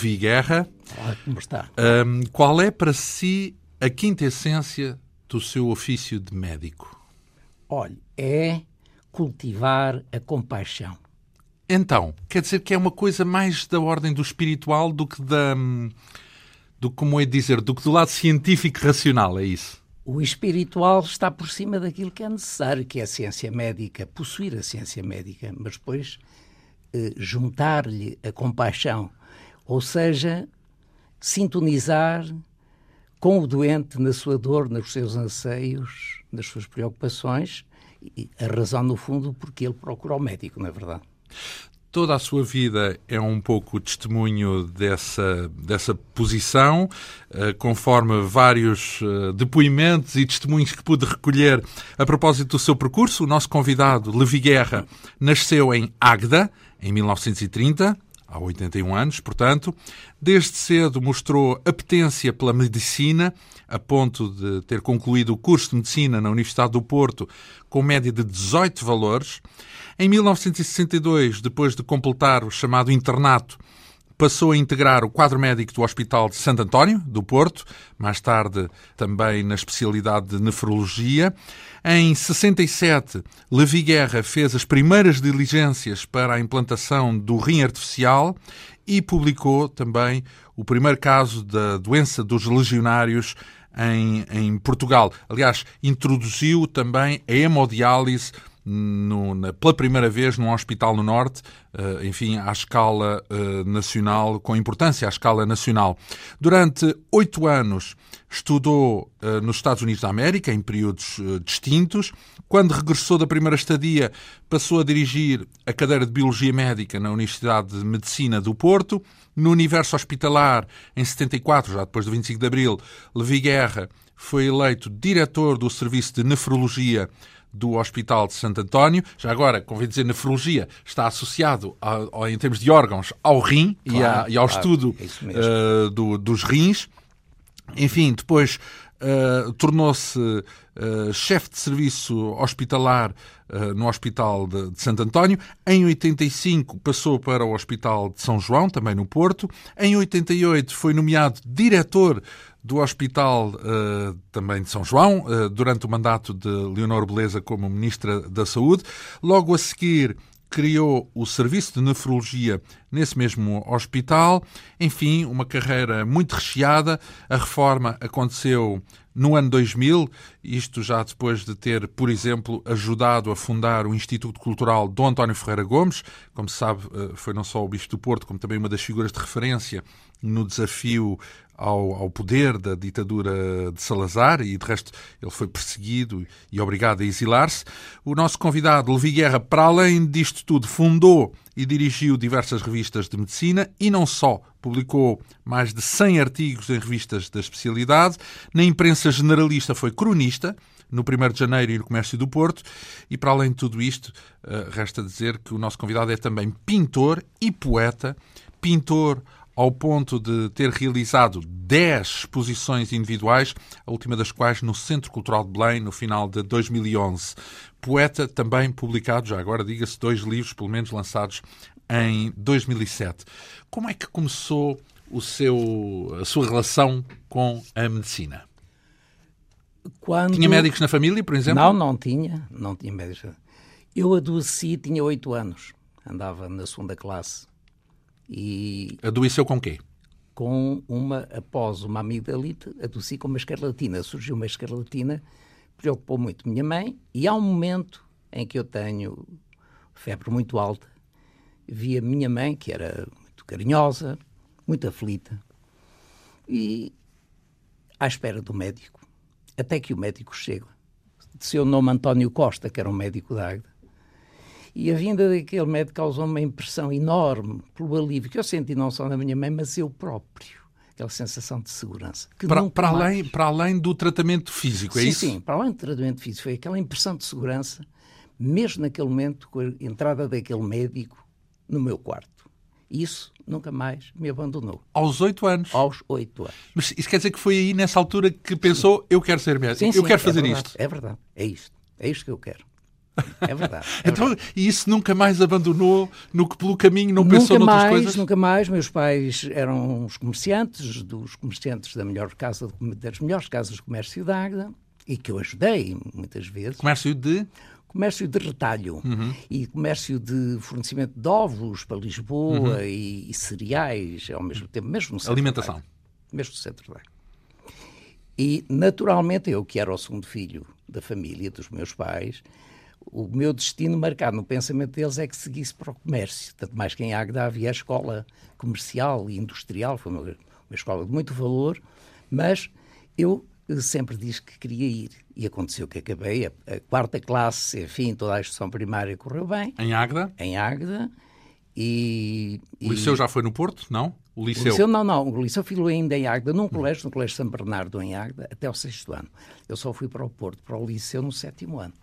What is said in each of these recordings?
Levi Guerra. Como está? Um, qual é para si a quinta essência do seu ofício de médico? Olha, é cultivar a compaixão. Então, quer dizer que é uma coisa mais da ordem do espiritual do que da. do como é dizer, do que do lado científico racional, é isso? O espiritual está por cima daquilo que é necessário, que é a ciência médica, possuir a ciência médica, mas depois eh, juntar-lhe a compaixão, ou seja, sintonizar com o doente na sua dor, nos seus anseios, nas suas preocupações, e a razão, no fundo, porque ele procura o médico, na é verdade. Toda a sua vida é um pouco testemunho dessa, dessa posição, uh, conforme vários uh, depoimentos e testemunhos que pude recolher a propósito do seu percurso. O nosso convidado, Levi Guerra, nasceu em Agda, em 1930, há 81 anos, portanto. Desde cedo mostrou apetência pela medicina, a ponto de ter concluído o curso de medicina na Universidade do Porto com média de 18 valores. Em 1962, depois de completar o chamado internato, passou a integrar o quadro médico do Hospital de Santo António, do Porto, mais tarde também na especialidade de nefrologia. Em 67, Levi Guerra fez as primeiras diligências para a implantação do rim artificial e publicou também o primeiro caso da doença dos legionários em, em Portugal. Aliás, introduziu também a hemodiálise no, na, pela primeira vez num hospital no Norte, uh, enfim, à escala uh, nacional, com importância à escala nacional. Durante oito anos estudou uh, nos Estados Unidos da América, em períodos distintos. Quando regressou da primeira estadia, passou a dirigir a cadeira de Biologia Médica na Universidade de Medicina do Porto. No universo hospitalar, em 74, já depois do 25 de Abril, Levi Guerra foi eleito diretor do Serviço de Nefrologia do Hospital de Santo António. Já agora, convém dizer, nefrologia está associado, a, em termos de órgãos, ao rim claro, e, a, e, ao claro, estudo é uh, do, dos rins. Enfim, depois uh, tornou-se uh, chefe de serviço hospitalar no Hospital de, de, Santo António. Em 85 passou para o Hospital de São João, também no Porto. Em 88 foi nomeado diretor do Hospital uh, também de São João, uh, durante o mandato de Leonor Beleza como Ministra da Saúde. Logo a seguir, criou o Serviço de Nefrologia nesse mesmo hospital. Enfim, uma carreira muito recheada. A reforma aconteceu no ano 2000, isto já depois de ter, por exemplo, ajudado a fundar o Instituto Cultural Dom António Ferreira Gomes, como se sabe, eh, foi não só o Bispo do Porto, como também uma das figuras de referência no desafio ao, ao, poder da ditadura de Salazar e, de resto, ele foi perseguido e obrigado a exilar-se. O nosso convidado, Levi Guerra, para além disto tudo, fundou e dirigiu diversas revistas de medicina e não só. Publicou mais de 100 artigos em revistas da especialidade. Na imprensa generalista foi cronista, no 1 de janeiro e no Comércio do Porto. E para além de tudo isto, eh, resta dizer que o nosso convidado é também pintor e poeta. Pintor ao ponto de ter realizado 10 exposições individuais, a última das quais no Centro Cultural de Belém, no final de 2011. Poeta também publicado, já agora diga-se, dois livros, pelo menos lançados em 2007. Como é que começou o seu, a sua relação com a medicina? Quando... Tinha médicos na família, por exemplo? Não, não tinha. Não tinha médicos. Eu adoeci, tinha oito anos. Andava na segunda classe e Adoeceu com quê? Com uma, após uma amigdalite, adoeci com uma escarlatina. Surgiu uma escarlatina, preocupou muito minha mãe, e há um momento em que eu tenho febre muito alta, vi a minha mãe, que era muito carinhosa, muito aflita, e à espera do médico, até que o médico chega. De seu nome António Costa, que era um médico da Agda, e a vinda daquele médico causou uma impressão enorme pelo alívio que eu senti não só na minha mãe, mas eu próprio. Aquela sensação de segurança. para, para, além, para além do tratamento físico, é sim, isso? Sim, para além do tratamento físico. Foi aquela impressão de segurança, mesmo naquele momento, com a entrada daquele médico no meu quarto. Isso nunca mais me abandonou. Aos oito anos? Aos oito anos. Mas isso quer dizer que foi aí, nessa altura, que pensou, sim. eu quero ser médico, sim, eu quero é fazer verdade, isto. É verdade, é isto. É isto que eu quero. É verdade. É então, verdade. E isso nunca mais abandonou no que pelo caminho não nunca pensou mais, noutras coisas? Nunca mais. Meus pais eram os comerciantes, dos comerciantes da melhor casa, das melhores casas de comércio de Águeda e que eu ajudei muitas vezes. Comércio de? Comércio de retalho uhum. e comércio de fornecimento de ovos para Lisboa uhum. e, e, cereais ao mesmo tempo, mesmo no centro Alimentação. Mesmo no centro da E, naturalmente, eu, que era o segundo filho da família, dos meus pais, o meu destino marcado no pensamento deles é que seguisse para o comércio. Tanto mais que em Águeda havia a escola comercial e industrial, foi uma, uma escola de muito valor, mas eu sempre disse que queria ir. E aconteceu que acabei a, a quarta classe, enfim, toda a instrução primária correu bem. Em Águeda? Em Águeda. E, o Liceu já foi no Porto? Não? O Liceu? O liceu não, não. O Liceu filou ainda em Águeda, num colégio, no Colégio São Bernardo, em Águeda, até o sexto ano. Eu só fui para o Porto, para o Liceu, no sétimo ano.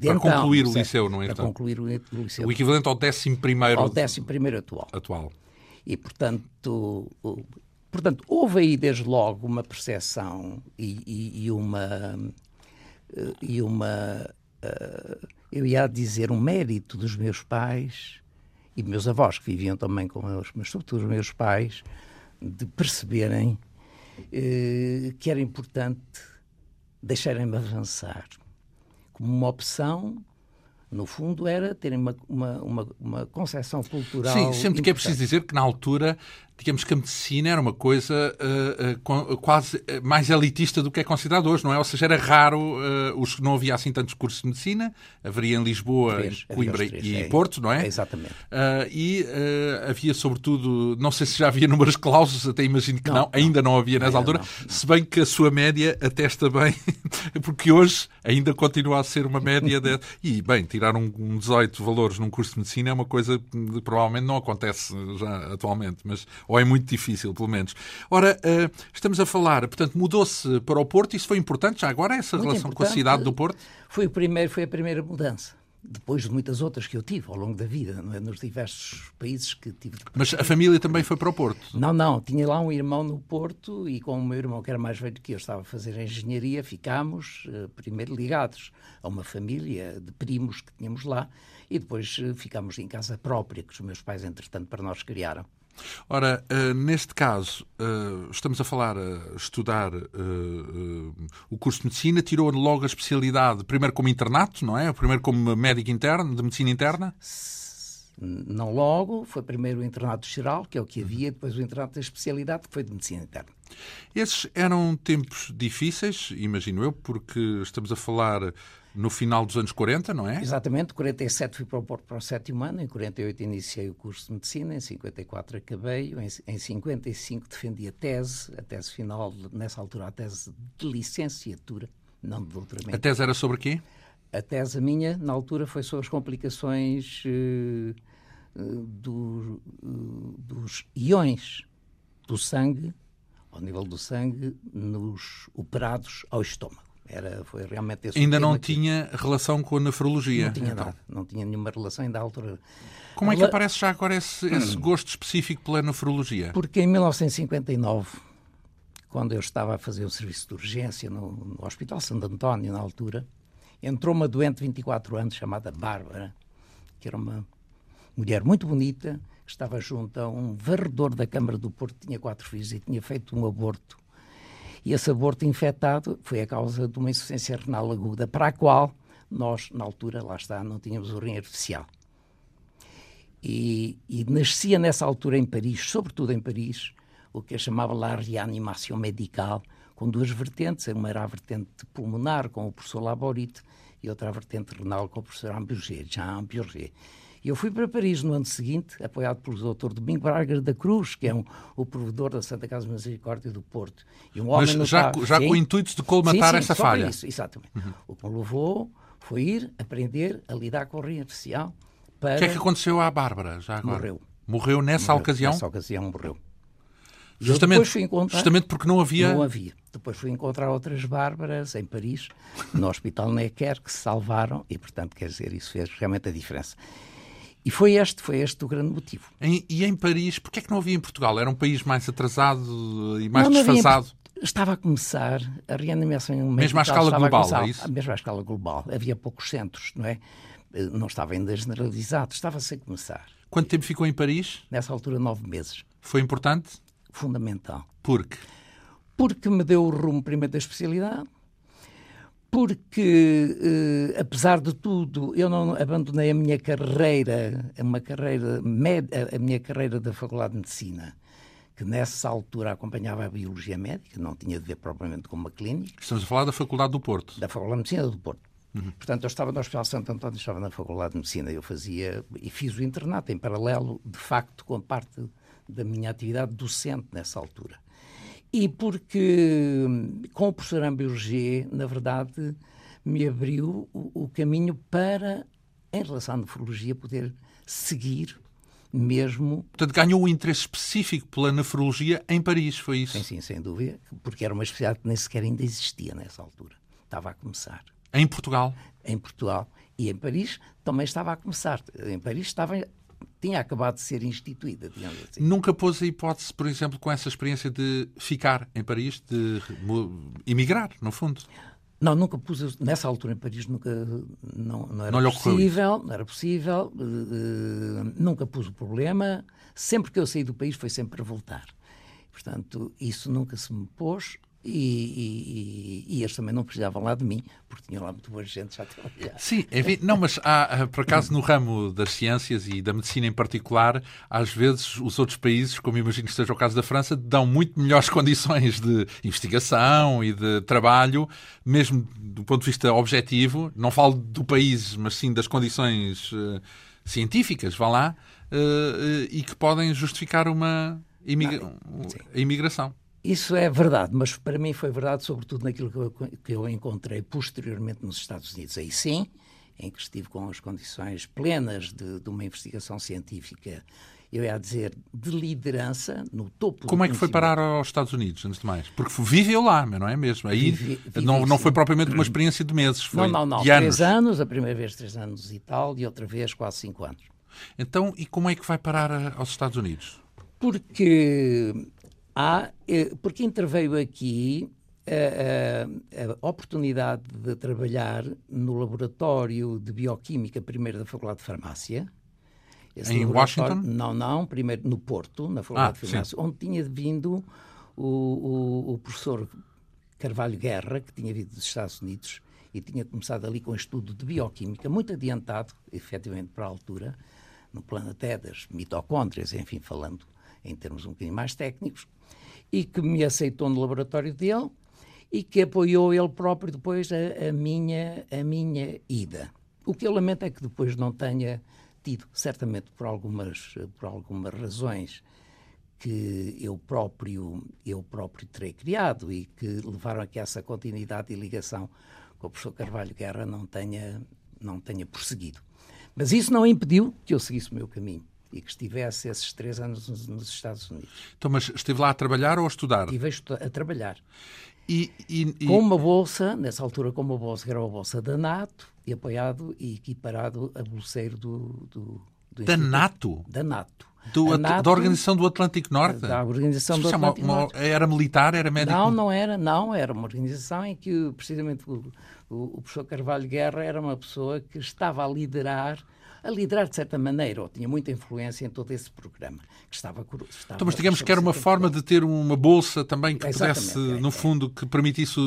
Para concluir o Liceu, não é? Para concluir o Liceu. O equivalente ao décimo primeiro... Ao décimo primeiro atual. Atual. E, portanto, Portanto, houve aí desde logo uma percepção e, e, e uma. E uma uh, eu ia dizer um mérito dos meus pais e meus avós que viviam também com eles, mas sobretudo os meus pais, de perceberem uh, que era importante deixarem-me avançar como uma opção no fundo, era terem uma, uma, uma, uma concepção cultural. Sim, sempre que é preciso dizer que na altura digamos que a medicina era uma coisa uh, uh, quase mais elitista do que é considerado hoje, não é? Ou seja, era raro, uh, os, não havia assim tantos cursos de medicina, haveria em Lisboa, três, Coimbra três, e é, Porto, não é? é exatamente. e havia sobretudo, não sei se já havia números clausos, até imagino que não, não ainda não havia nessa altura, não, se bem que a sua média atesta bem, porque hoje ainda continua a ser uma média de... E, bem, tirar um, um 18 valores num curso de medicina é uma coisa que provavelmente não acontece já atualmente, mas ou é muito difícil, pelo menos. Ora, uh, estamos a falar, portanto, mudou-se para o Porto, isso foi importante já agora, essa muito relação com a cidade do Porto? Foi, o primeiro, foi a primeira mudança depois de muitas outras que eu tive ao longo da vida, não é? nos diversos países que tive. Mas a família também foi para o Porto? Não, não. Tinha lá um irmão no Porto e com o meu irmão, que era mais velho que eu, estava a fazer engenharia, ficámos uh, primeiro ligados a uma família de primos que tínhamos lá e depois uh, ficámos em casa própria, que os meus pais, entretanto, para nós criaram. Ora, uh, neste caso, uh, estamos a falar, a estudar uh, o curso de medicina, tirou logo a especialidade, primeiro como internato, não é? Primeiro como médico interno, de medicina interna? Não logo, foi primeiro o internato geral, que é o que havia, depois o internato da especialidade, que foi de medicina interna. Esses eram tempos difíceis, imagino eu, porque estamos a falar no final dos anos 40, não é? Exatamente, em 47 fui para o Porto para o sétimo ano, em 48 iniciei o curso de Medicina, em 54 acabei, em, em 55 defendi a tese, a tese final, nessa altura a tese de licenciatura, não de doutoramento. A tese era sobre quê? A tese minha, na altura, foi sobre as complicações uh, do, uh, dos iões do sangue, ao nível do sangue, nos operados ao estômago. Era, foi realmente esse Ainda não que... tinha relação com a nefrologia? Não tinha então. nada, não tinha nenhuma relação ainda à altura. Como é que aparece já agora esse, esse gosto específico pela nefrologia? Porque em 1959, quando eu estava a fazer o serviço de urgência no, no Hospital Santo António, na altura, entrou uma doente de 24 anos chamada Bárbara, que era uma mulher muito bonita, que estava junto a um varredor da Câmara do Porto, tinha quatro filhos e tinha feito um aborto e esse aborto infectado foi a causa de uma insuficiência renal aguda, para a qual nós, na altura, lá está, não tínhamos o rim artificial. E, e nascia nessa altura em Paris, sobretudo em Paris, o que eu chamava lá reanimação medical, com duas vertentes. Uma era a vertente pulmonar, com o professor Laborite, e outra a vertente renal, com o professor Amburger, Jean Amburger. Eu fui para Paris no ano seguinte, apoiado pelo Dr. Domingo Braga da Cruz, que é um, o provedor da Santa Casa de Misericórdia do Porto. E um homem Mas já, já com o intuito de colmatar sim, sim, essa falha. Isso, exatamente. Uhum. O que me levou foi ir aprender a lidar com o rim artificial. Para... O que é que aconteceu à Bárbara já agora? Morreu. Morreu nessa morreu. ocasião? Nessa ocasião morreu. Justamente, justamente porque não havia... Não havia. Depois fui encontrar outras Bárbaras em Paris, no Hospital Necker, que se salvaram e, portanto, quer dizer, isso fez realmente a diferença. E foi este, foi este o grande motivo. Em, e em Paris, porquê é que não havia em Portugal? Era um país mais atrasado e mais não, não desfasado? Estava a começar a reanimação Mesmo à escala global, é isso? Mesmo à escala global. Havia poucos centros, não é? Não estava ainda generalizado, estava-se a começar. Quanto tempo ficou em Paris? Nessa altura, nove meses. Foi importante? Fundamental. Por quê? Porque me deu o rumo primeiro da especialidade, porque, eh, apesar de tudo, eu não abandonei a minha carreira, uma carreira, a minha carreira da Faculdade de Medicina, que nessa altura acompanhava a Biologia Médica, não tinha de ver propriamente com uma clínica. Estamos a falar da Faculdade do Porto. Da Faculdade de Medicina do Porto. Uhum. Portanto, eu estava no Hospital Santo António, estava na Faculdade de Medicina, eu fazia e fiz o internato em paralelo, de facto, com a parte da minha atividade docente nessa altura. E porque com o professor Ambiurgé, na verdade, me abriu o, o caminho para, em relação à nefrologia, poder seguir mesmo. Portanto, ganhou um interesse específico pela nefrologia em Paris, foi isso? Sim, sim, sem dúvida, porque era uma especialidade que nem sequer ainda existia nessa altura. Estava a começar. Em Portugal? Em Portugal. E em Paris também estava a começar. Em Paris estava tinha acabado de ser instituída, assim. Nunca pôs a hipótese, por exemplo, com essa experiência de ficar em Paris, de emigrar, no fundo? Não, nunca pus, nessa altura em Paris nunca, não, não era não possível, não era possível, uh, nunca pus o problema, sempre que eu saí do país foi sempre para voltar. Portanto, isso nunca se me pôs e, e, e, eles também não precisavam lá de mim, porque tinham lá muito boa gente já a trabalhar. Sim, enfim, não, mas há, por acaso no ramo das ciências e da medicina em particular, às vezes os outros países, como imagino que seja o caso da França, dão muito melhores condições de investigação e de trabalho, mesmo do ponto de vista objetivo, não falo do país, mas sim das condições uh, científicas, vá lá, uh, uh, e que podem justificar uma imigra não, imigração. Isso é verdade, mas para mim foi verdade, sobretudo naquilo que eu, que eu encontrei posteriormente nos Estados Unidos. Aí sim, em que estive com as condições plenas de, de uma investigação científica eu ia dizer, de liderança no topo Como é que foi parar aos Estados Unidos, antes de mais? Porque viveu lá, mas não é mesmo? Aí vive, vive, não, não foi propriamente uma experiência de meses, foi Não, não, não. De anos. Três anos, a primeira vez três anos e tal, e outra vez quase cinco anos. Então, e como é que vai parar aos Estados Unidos? Porque Há, eh, porque interveio aqui a, a, a, oportunidade de trabalhar no laboratório de bioquímica, primeiro da Faculdade de Farmácia. Esse em Washington? Não, não, primeiro no Porto, na Faculdade ah, de Farmácia, sim. onde tinha vindo o, o, o, professor Carvalho Guerra, que tinha vindo dos Estados Unidos e tinha começado ali com um estudo de bioquímica, muito adiantado, efetivamente, para a altura, no plano até das mitocôndrias, enfim, falando em termos um bocadinho mais técnicos, e que me aceitou no laboratório dele e que apoiou ele próprio depois a, a, minha, a minha ida. O que eu lamento é que depois não tenha tido, certamente por algumas, por algumas razões que eu próprio, eu próprio terei criado e que levaram a que essa continuidade e ligação com o professor Carvalho Guerra não tenha, não tenha prosseguido. Mas isso não impediu que eu seguisse o meu caminho e que estivesse esses três anos nos, Estados Unidos. Então, mas esteve lá a trabalhar ou a estudar? Estive a, trabalhar. E, e, e... Com uma bolsa, nessa altura com uma bolsa que era uma bolsa da NATO, e apoiado e equiparado a bolseiro do, do, do Da NATO? Da NATO. Do, NATO, da Organização do Atlântico Norte? Da Organização do Atlântico uma, Norte. Era militar? Era médico? Não, não era. Não, era uma organização em que precisamente o, o, o professor Carvalho Guerra era uma pessoa que estava a liderar a liderar de certa maneira, ou tinha muita influência em todo esse programa. Que estava, estava então, mas digamos que era uma forma de ter uma bolsa também que pudesse, é, no é. fundo, que permitisse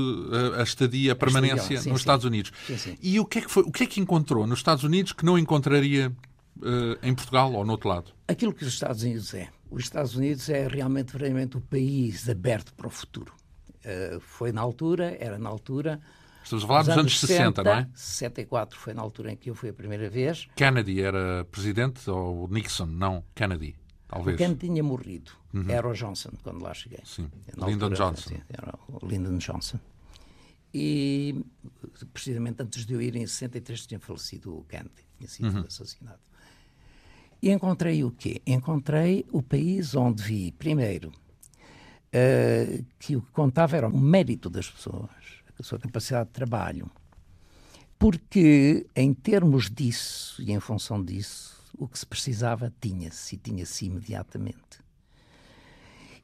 a, a estadia, a permanência sim, nos sim. Estados Unidos. Sim, e o que, é que foi, o que é que encontrou nos Estados Unidos que não encontraria uh, em Portugal ou no outro lado? Aquilo que os Estados Unidos é. Os Estados Unidos é realmente, realmente o país aberto para o futuro. Uh, foi na altura, era na altura, Estamos a falar dos anos 60, 60, não é? 64 foi na altura em que eu fui a primeira vez. Kennedy era presidente ou Nixon? Não, Kennedy, talvez. O Kennedy tinha morrido. Uhum. Era o Johnson, quando lá cheguei. Sim, na Lyndon altura, Johnson. Sim, era o Lyndon Johnson. E, precisamente antes de eu ir, em 63, tinha falecido o Kennedy. Tinha sido uhum. assassinado. E encontrei o quê? Encontrei o país onde vi, primeiro, uh, que o que contava era o mérito das pessoas a sua capacidade de trabalho. Porque, em termos disso e em função disso, o que se precisava tinha-se e tinha-se imediatamente.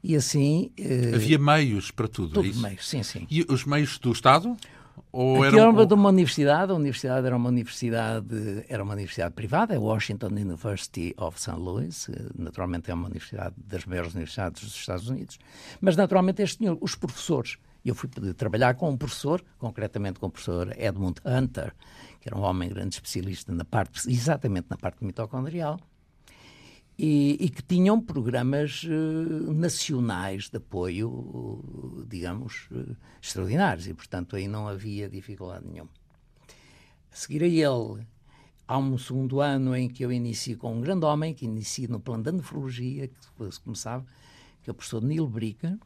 E assim. Uh, Havia meios para tudo, tudo é isso? meios, sim, sim. E os meios do Estado? Ou Aqui era uma, de uma universidade, a universidade era uma universidade, era uma universidade privada, é Washington University of St. Louis, naturalmente é uma universidade das maiores universidades dos Estados Unidos, mas naturalmente este tinha os professores. Eu fui trabalhar com um professor, concretamente com o professor Edmund Hunter, que era um homem grande especialista na parte, exatamente na parte mitocondrial, e, e, que tinham programas uh, nacionais de apoio, digamos, uh, extraordinários, e portanto aí não havia dificuldade nenhuma. A seguir a ele, há um segundo ano em que eu inicio com um grande homem, que inicia no plano de nefrologia, que depois começava, que é o professor Neil Bricker,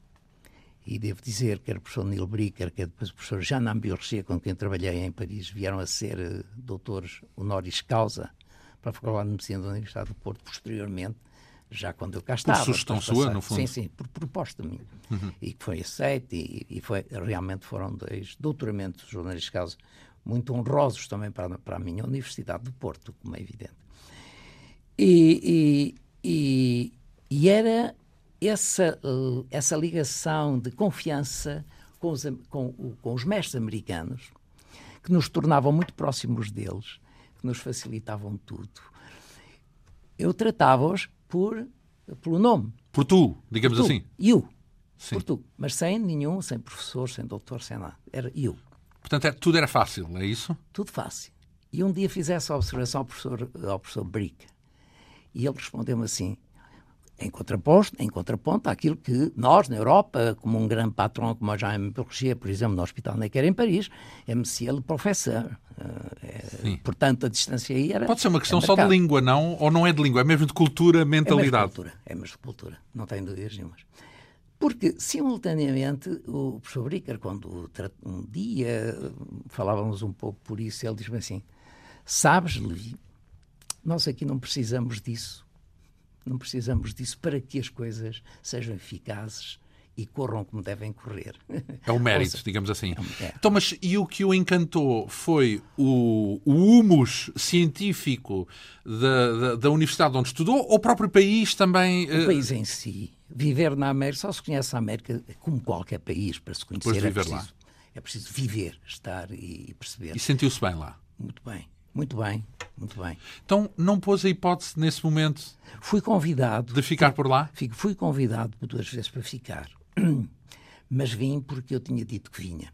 e devo dizer que era o professor Neil Bricker, que é depois o professor Jean Ambiorché, com quem trabalhei em Paris, vieram a ser doutores honoris causa para a Faculdade de Medicina da Universidade do Porto, posteriormente, já quando eu cá estava. Por sugestão sua, no fundo? Sim, sim, por proposta minha. Uhum. E que foi aceito, e, e, foi, realmente foram dois doutoramentos jornalistas causa muito honrosos também para, para a minha Universidade do Porto, como é evidente. E, e, e era essa, uh, essa ligação de confiança com os, com, com os mestres americanos que nos tornavam muito próximos deles que nos facilitavam tudo. Eu tratava-os por, pelo nome. Por tu, digamos por tu. assim. Eu. Sim. Por tu. Mas sem nenhum, sem professor, sem doutor, sem nada. Era eu. Portanto, é, tudo era fácil, é isso? Tudo fácil. E um dia fiz essa observação ao professor, ao professor Brick. E ele respondeu-me assim: em contraposto, em contraponto àquilo que nós, na Europa, como um grande patrão como a Jaime Berger, por exemplo, no Hospital Necker em Paris, é Monsieur le Professeur. É, portanto, a distância aí era. Pode ser uma questão é só de língua, não? Ou não é de língua? É mesmo de cultura, mentalidade? É mesmo de cultura, é mesmo de cultura, não tem dúvidas nenhumas. Porque, simultaneamente, o professor Bricker, quando um dia falávamos um pouco por isso, ele diz-me assim: Sabes, Levi, nós aqui não precisamos disso não precisamos disso para que as coisas sejam eficazes e corram como devem correr. É o mérito, seja, digamos assim. É. Então, mas e o que o encantou foi o, o humus científico da, da, da, universidade onde estudou ou o próprio país também? O uh... país em si. Viver na América, só se conhece a América como qualquer país para se conhecer. Depois de viver é preciso, lá. É preciso viver, estar e perceber. E sentiu-se bem lá? Muito bem. Muito bem, muito bem. Então não pôs a hipótese nesse momento? Fui convidado. De ficar fui, por lá? Fui convidado duas vezes para ficar. Mas vim porque eu tinha dito que vinha.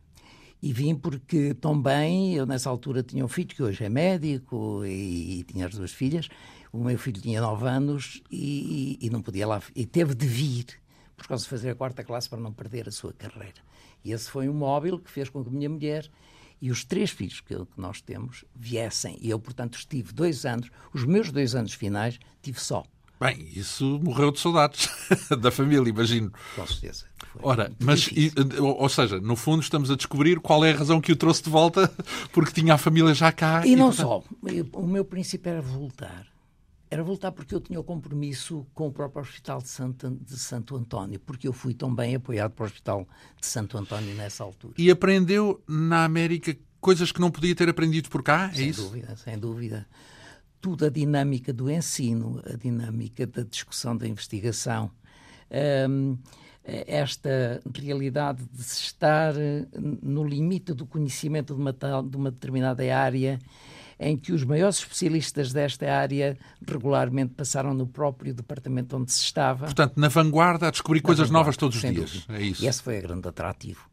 E vim porque também, eu nessa altura tinha um filho que hoje é médico e, e tinha as duas filhas. O meu filho tinha nove anos e, e, e não podia lá. E teve de vir por causa de fazer a quarta classe para não perder a sua carreira. E esse foi um móvel que fez com que a minha mulher e os três filhos que, que nós temos viessem. E eu, portanto, estive dois anos, os meus dois anos finais, tive só. Bem, isso morreu de saudades da família, imagino. Com certeza. Ora, mas, e, ou seja, no fundo estamos a descobrir qual é a razão que o trouxe de volta, porque tinha a família já cá. E, e não portanto... só. O meu princípio era voltar. Era voltar porque eu tinha o compromisso com o próprio Hospital de Santo, de Santo António, porque eu fui tão bem apoiado para o Hospital de Santo António nessa altura. E aprendeu na América coisas que não podia ter aprendido por cá? É sem isso? Sem dúvida, sem dúvida. Tudo a dinâmica do ensino, a dinâmica da discussão da investigação. Um, esta realidade de se estar no limite do conhecimento de uma, de uma determinada área em que os maiores especialistas desta área regularmente passaram no próprio departamento onde se estava. Portanto, na vanguarda a descobrir na coisas novas todos os dias. Dúvida. É isso. E esse foi o grande atrativo.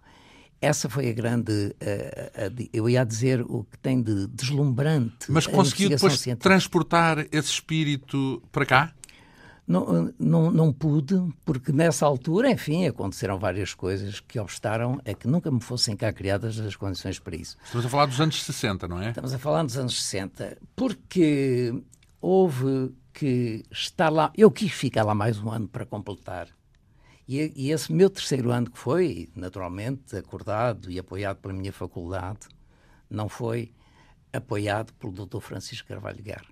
Essa foi a grande, uh, uh, eu ia dizer, o que tem de deslumbrante. Mas conseguiu depois científica. transportar esse espírito para cá? Não, não, não pude, porque nessa altura, enfim, aconteceram várias coisas que obstaram a que nunca me fossem cá criadas as condições para isso. Estamos a falar dos anos 60, não é? Estamos a falar dos anos 60, porque houve que estar lá. Eu quis ficar lá mais um ano para completar. E, e esse meu terceiro ano, que foi, naturalmente, acordado e apoiado pela minha faculdade, não foi apoiado pelo Dr. Francisco Carvalho Guerra.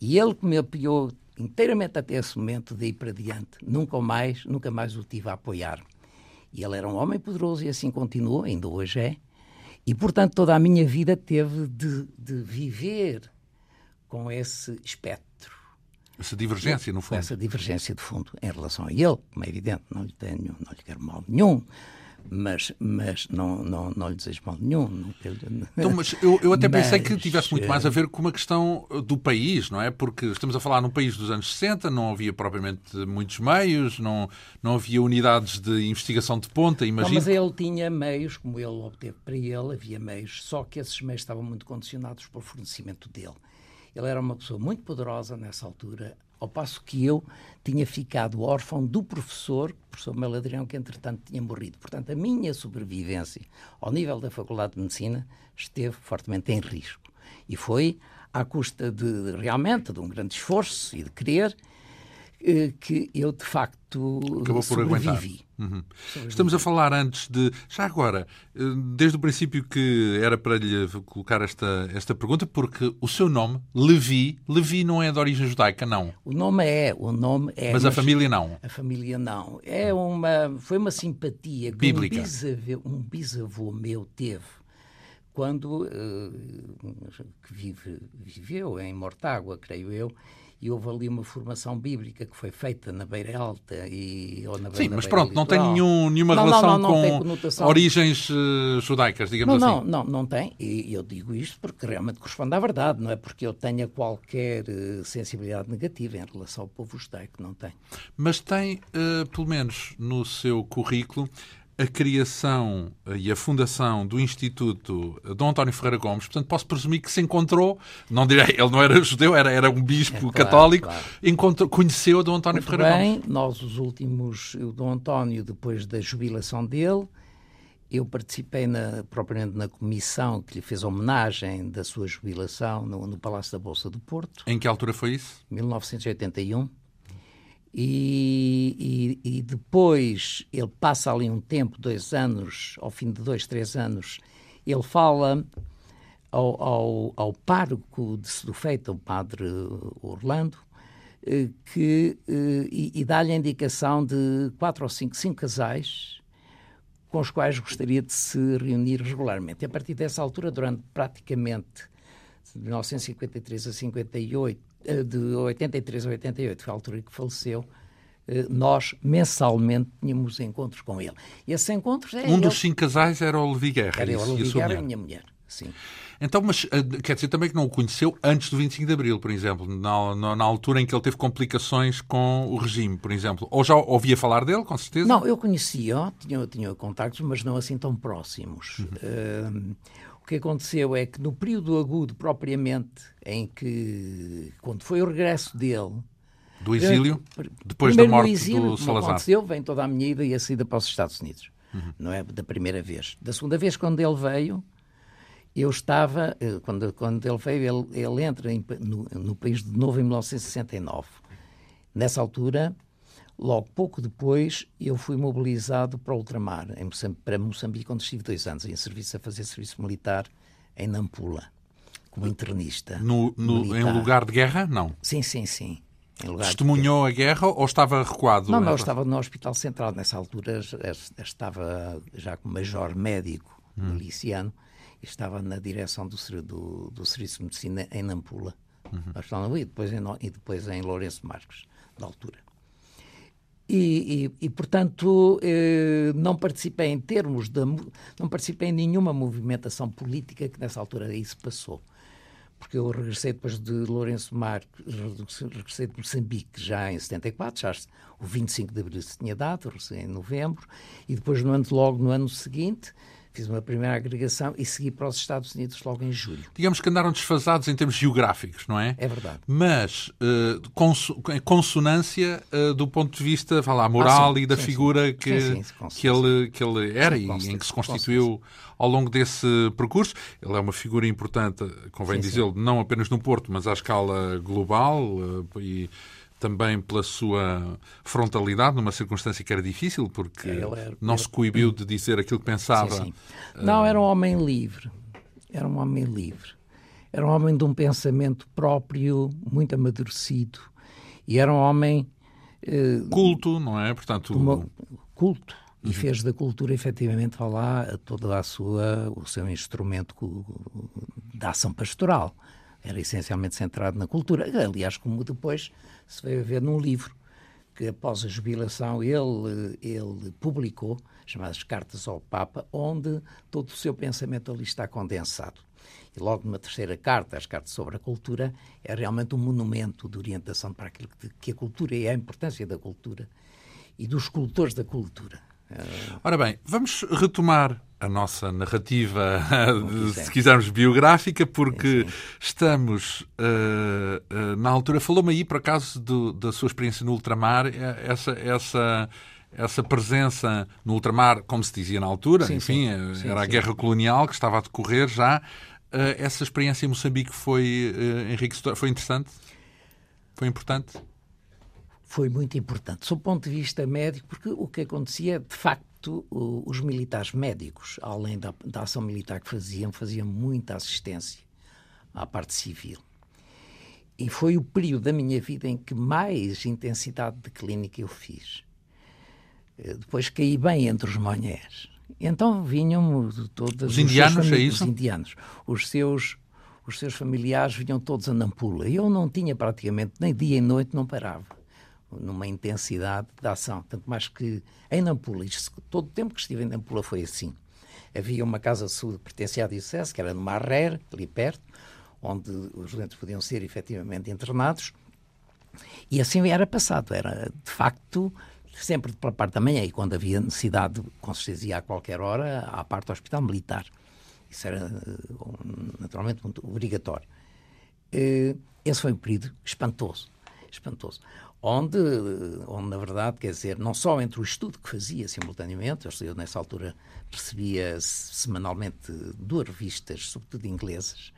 E ele que me apoiou inteiramente até esse momento, daí para diante, nunca mais, nunca mais o tive a apoiar. E ele era um homem poderoso e assim continuou, ainda hoje é. E, portanto, toda a minha vida teve de, de viver com esse espectro. Essa divergência, no fundo. Essa divergência de fundo em relação a ele, como é evidente, não lhe tenho, não lhe quero mal nenhum, mas, mas não, não, não lhe desejo mal nenhum. Então, mas eu, eu até pensei mas, que tivesse muito mais a ver com uma questão do país, não é? Porque estamos a falar num país dos anos 60, não havia propriamente muitos meios, não, não havia unidades de investigação de ponta, imagino. Não, mas ele tinha meios, como ele obteve para ele, havia meios, só que esses meios estavam muito condicionados pelo fornecimento dele. Ele era uma pessoa muito poderosa nessa altura, ao passo que eu tinha ficado órfão do professor, o professor Meladrião, que entretanto tinha morrido. Portanto, a minha sobrevivência ao nível da Faculdade de Medicina esteve fortemente em risco. E foi à custa de, realmente, de um grande esforço e de querer, que eu de facto Acabou sobrevivi. Uhum. Estamos a falar antes de. Já agora, eh, desde o princípio que era para lhe colocar esta, esta pergunta, porque o seu nome, Levi, Levi não é de origem judaica, não. O nome é, o nome é. Mas, mas a família não. A família não. É uma, foi uma simpatia que Bíblica. Um, bisavô, um bisavô meu teve quando uh, que vive, viveu em Mortágua, creio eu, e houve ali uma formação bíblica que foi feita na Beira Alta e ou na Sim, na mas pronto, não tem nenhum, nenhuma não, relação não, não, com origens uh, judaicas, digamos assim. Não, não, não tem, e eu digo isto porque realmente corresponde à verdade, não é porque eu tenha qualquer uh, sensibilidade negativa em relação ao povo judaico, não tem. Mas tem, uh, pelo menos no seu currículo, a criação eh, e a fundação do Instituto Dom António Ferreira Gomes, portanto posso presumir que se encontrou, não direi, ele não era judeu, era, era um bispo é, claro, católico, claro. Conheceu Dom António Muito Ferreira bem, Gomes. nós os últimos, o Dom António, depois da jubilação dele, eu participei na, propriamente na comissão que lhe fez homenagem da sua jubilação no, no Palácio da Bolsa do Porto. Em que altura foi isso? 1981. E, e, e, depois ele passa ali um tempo, dois anos, ao fim de dois, três anos, ele fala ao, ao, ao pároco de Sedufeita, o padre Orlando, eh, que, eh, e, e dá-lhe a indicação de quatro ou cinco, cinco casais com os quais gostaria de se reunir regularmente. E a partir dessa altura, durante praticamente de 1953 a 58, eh, de 83 a 88, foi a altura em que faleceu, eh, nós mensalmente tínhamos encontros com ele. E esses encontros é Um ele... dos cinco casais era o Levi Guerra. Era o Levi Guerra e a minha mulher, sim. Então, mas eh, quer dizer também que não o conheceu antes do 25 de Abril, por exemplo, na, na, na, altura em que ele teve complicações com o regime, por exemplo. Ou já ouvia falar dele, com certeza? Não, eu conhecia, tinha, tinha contactos, mas não assim tão próximos. Uhum. Uh, o que aconteceu é que no período agudo, propriamente, em que, quando foi o regresso dele. Do exílio? depois da morte exílio, do Salazar. aconteceu, vem toda a minha ida e a saída para os Estados Unidos. Uhum. Não é da primeira vez. Da segunda vez, quando ele veio, eu estava. Eh, quando, quando ele veio, ele, ele entra em, no, no país de novo em 1969. Nessa altura, Logo, pouco depois, eu fui mobilizado para o ultramar, em Moçambique, para Moçambique, onde estive dois anos em serviço, a fazer serviço militar em Nampula, como internista. No, no, em lugar de guerra? Não. Sim, sim, sim. Testemunhou a guerra ou estava recuado? Não, não, estava no Hospital Central. Nessa altura estava já como major médico hum. miliciano e estava na direção do, do, do Serviço de Medicina em Nampula. Uhum. E, depois em, e depois em Lourenço Marques, na altura. E, e, e, portanto, eh, não participei em termos de. não participei em nenhuma movimentação política que nessa altura se passou. Porque eu regressei depois de Lourenço Marques, regressei de Moçambique já em 74, já o 25 de abril se tinha dado, em novembro, e depois, no ano, logo no ano seguinte, Fiz uma primeira agregação e segui para os Estados Unidos logo em julho. Digamos que andaram desfasados em termos geográficos, não é? É verdade. Mas uh, consonância uh, do ponto de vista vá lá, moral ah, sim, e da sim, figura sim. Que, que, ele, que ele era e em que se constituiu ao longo desse percurso. Ele é uma figura importante, convém dizê-lo, não apenas no Porto, mas à escala global uh, e também pela sua frontalidade, numa circunstância que era difícil, porque era, não se coibiu de dizer aquilo que pensava. Sim, sim. Não, era um homem livre. Era um homem livre. Era um homem de um pensamento próprio, muito amadurecido. E era um homem. Eh, culto, não é? Portanto. Uma, culto. E uhum. fez da cultura, efetivamente, lá toda a sua, o seu instrumento da ação pastoral era essencialmente centrado na cultura. Aliás, como depois se veio a ver num livro que após a jubilação ele, ele publicou, chamadas Cartas ao Papa, onde todo o seu pensamento ali está condensado. E logo numa terceira carta, as cartas sobre a cultura, é realmente um monumento de orientação para aquilo que, que a cultura e a importância da cultura e dos cultores da cultura. Ora bem, vamos retomar a nossa narrativa, se quisermos, biográfica, porque sim, sim. estamos uh, uh, na altura. Falou-me aí, por acaso, do, da sua experiência no ultramar, eh, essa, essa, essa presença no ultramar, como se dizia na altura, sim, enfim, era a guerra colonial que estava a decorrer já. Uh, essa experiência em Moçambique foi enriquecedora, foi interessante? Foi importante? Foi muito importante, sob o ponto de vista médico, porque o que acontecia, de facto, os militares médicos, além da, da ação militar que faziam, faziam muita assistência à parte civil. E foi o período da minha vida em que mais intensidade de clínica eu fiz. Eh, depois caí bem entre os monhés. Então vinham todos os indianos, é isso? Os indianos. Os seus, os seus familiares vinham todos a Nampula. Eu não tinha praticamente, nem dia e noite, não parava numa intensidade de ação. Tanto mais que em Nampula, todo o tempo que estive em Nampula foi assim. Havia uma casa de saúde que pertencia à Diocese, que era no Marrer, ali perto, onde os doentes podiam ser efetivamente internados. E assim era passado. Era, de facto, sempre pela parte da manhã. E quando havia necessidade, com certeza ia a qualquer hora, à parte do hospital militar. Isso era, naturalmente, muito obrigatório. Eh, esse foi um período espantoso. Espantoso onde, onde, na verdade, quer dizer, não só entre o estudo que fazia simultaneamente, eu nessa altura recebia semanalmente duas revistas, sobretudo inglesas,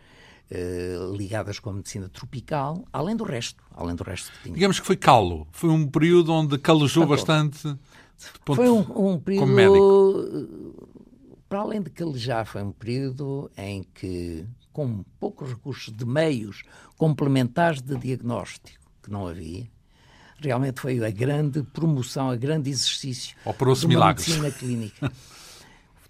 eh, ligadas com a medicina tropical, além do resto, além do resto que tinha. Digamos que foi calo, foi um período onde calejou bastante. Foi um, um período, para além de calejar, foi um período em que, com poucos recursos de meios complementares de diagnóstico, que não havia, realmente foi a grande promoção, a grande exercício milagres. medicina clínica.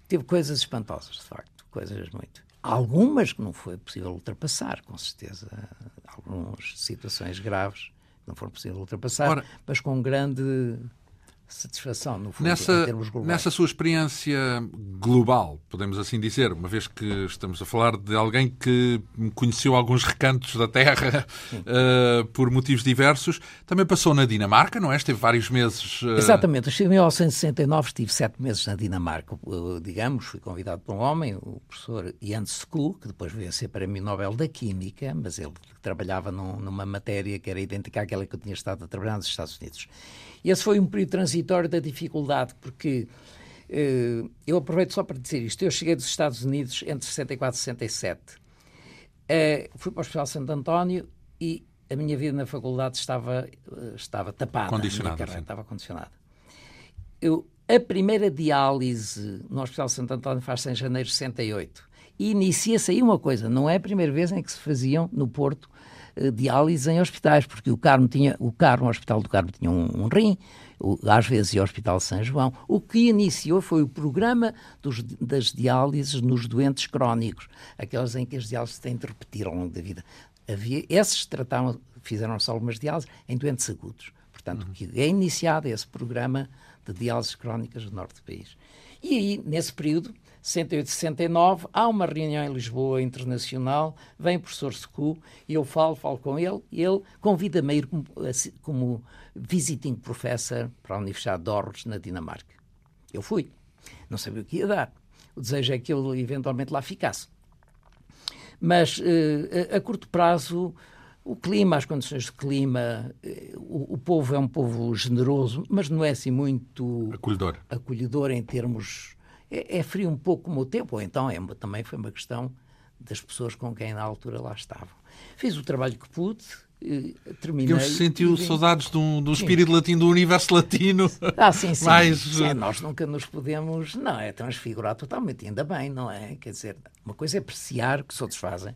Teve coisas espantosas, de facto, coisas muito. Algumas que não foi possível ultrapassar, com certeza. Algumas situações graves que não foram possível ultrapassar, Ora, mas com grande satisfação, no fundo, nessa, em termos globais. Nessa sua experiência global, podemos assim dizer, uma vez que estamos a falar de alguém que conheceu alguns recantos da Terra uh, por motivos diversos, também passou na Dinamarca, não é? Esteve vários meses... Uh... Exatamente. em 1969, estive sete meses na Dinamarca. Uh, digamos, fui convidado por um homem, o professor Jens Kuhl, que depois veio a ser para mim Nobel da Química, mas ele trabalhava num, numa matéria que era idêntica àquela que eu tinha estado a trabalhar nos Estados Unidos. E esse foi um período transitório da dificuldade, porque uh, eu aproveito só para dizer isto. Eu cheguei dos Estados Unidos entre 64 e 67. Uh, fui para o Hospital Santo António e a minha vida na faculdade estava, uh, estava tapada. Condicionada. Estava condicionada. Eu, a primeira diálise no Hospital Santo António faz-se em janeiro de 68. E inicia-se aí uma coisa, não é a primeira vez em que se faziam no Porto eh, diálise em hospitais, porque o Carmo tinha, o Carmo, o Hospital do Carmo tinha um, um rim, o, às vezes ia ao Hospital São João. O que iniciou foi o programa dos, das diálises nos doentes crónicos, aquelas em que as diálises têm de repetir ao longo da vida. Havia, esses tratavam, fizeram-se algumas diálises em doentes agudos. Portanto, uhum. que é iniciado esse programa de diálises crónicas do norte do país. E aí, nesse período, 68, 69, há uma reunião em Lisboa internacional, vem o professor Secu e eu falo, falo com ele e ele convida-me a ir como, como visiting professor para a Universidade de Aarhus, na Dinamarca. Eu fui. Não sabia o que ia dar. O desejo é que eu eventualmente lá ficasse. Mas uh, a, a curto prazo o clima, as condições de clima, eh, o, o, povo é um povo generoso, mas não é assim muito acolhedor, acolhedor em termos é, é frio um pouco como o tempo, ou então é, também foi uma questão das pessoas com quem na altura lá estavam. Fiz o trabalho que pude, terminei. Eu sentiu e... saudades do, do espírito sim. latino, do universo latino. Ah, sim, sim. Mas... sim. Nós nunca nos podemos, não é, transfigurar totalmente, ainda bem, não é? Quer dizer, uma coisa é apreciar o que os outros fazem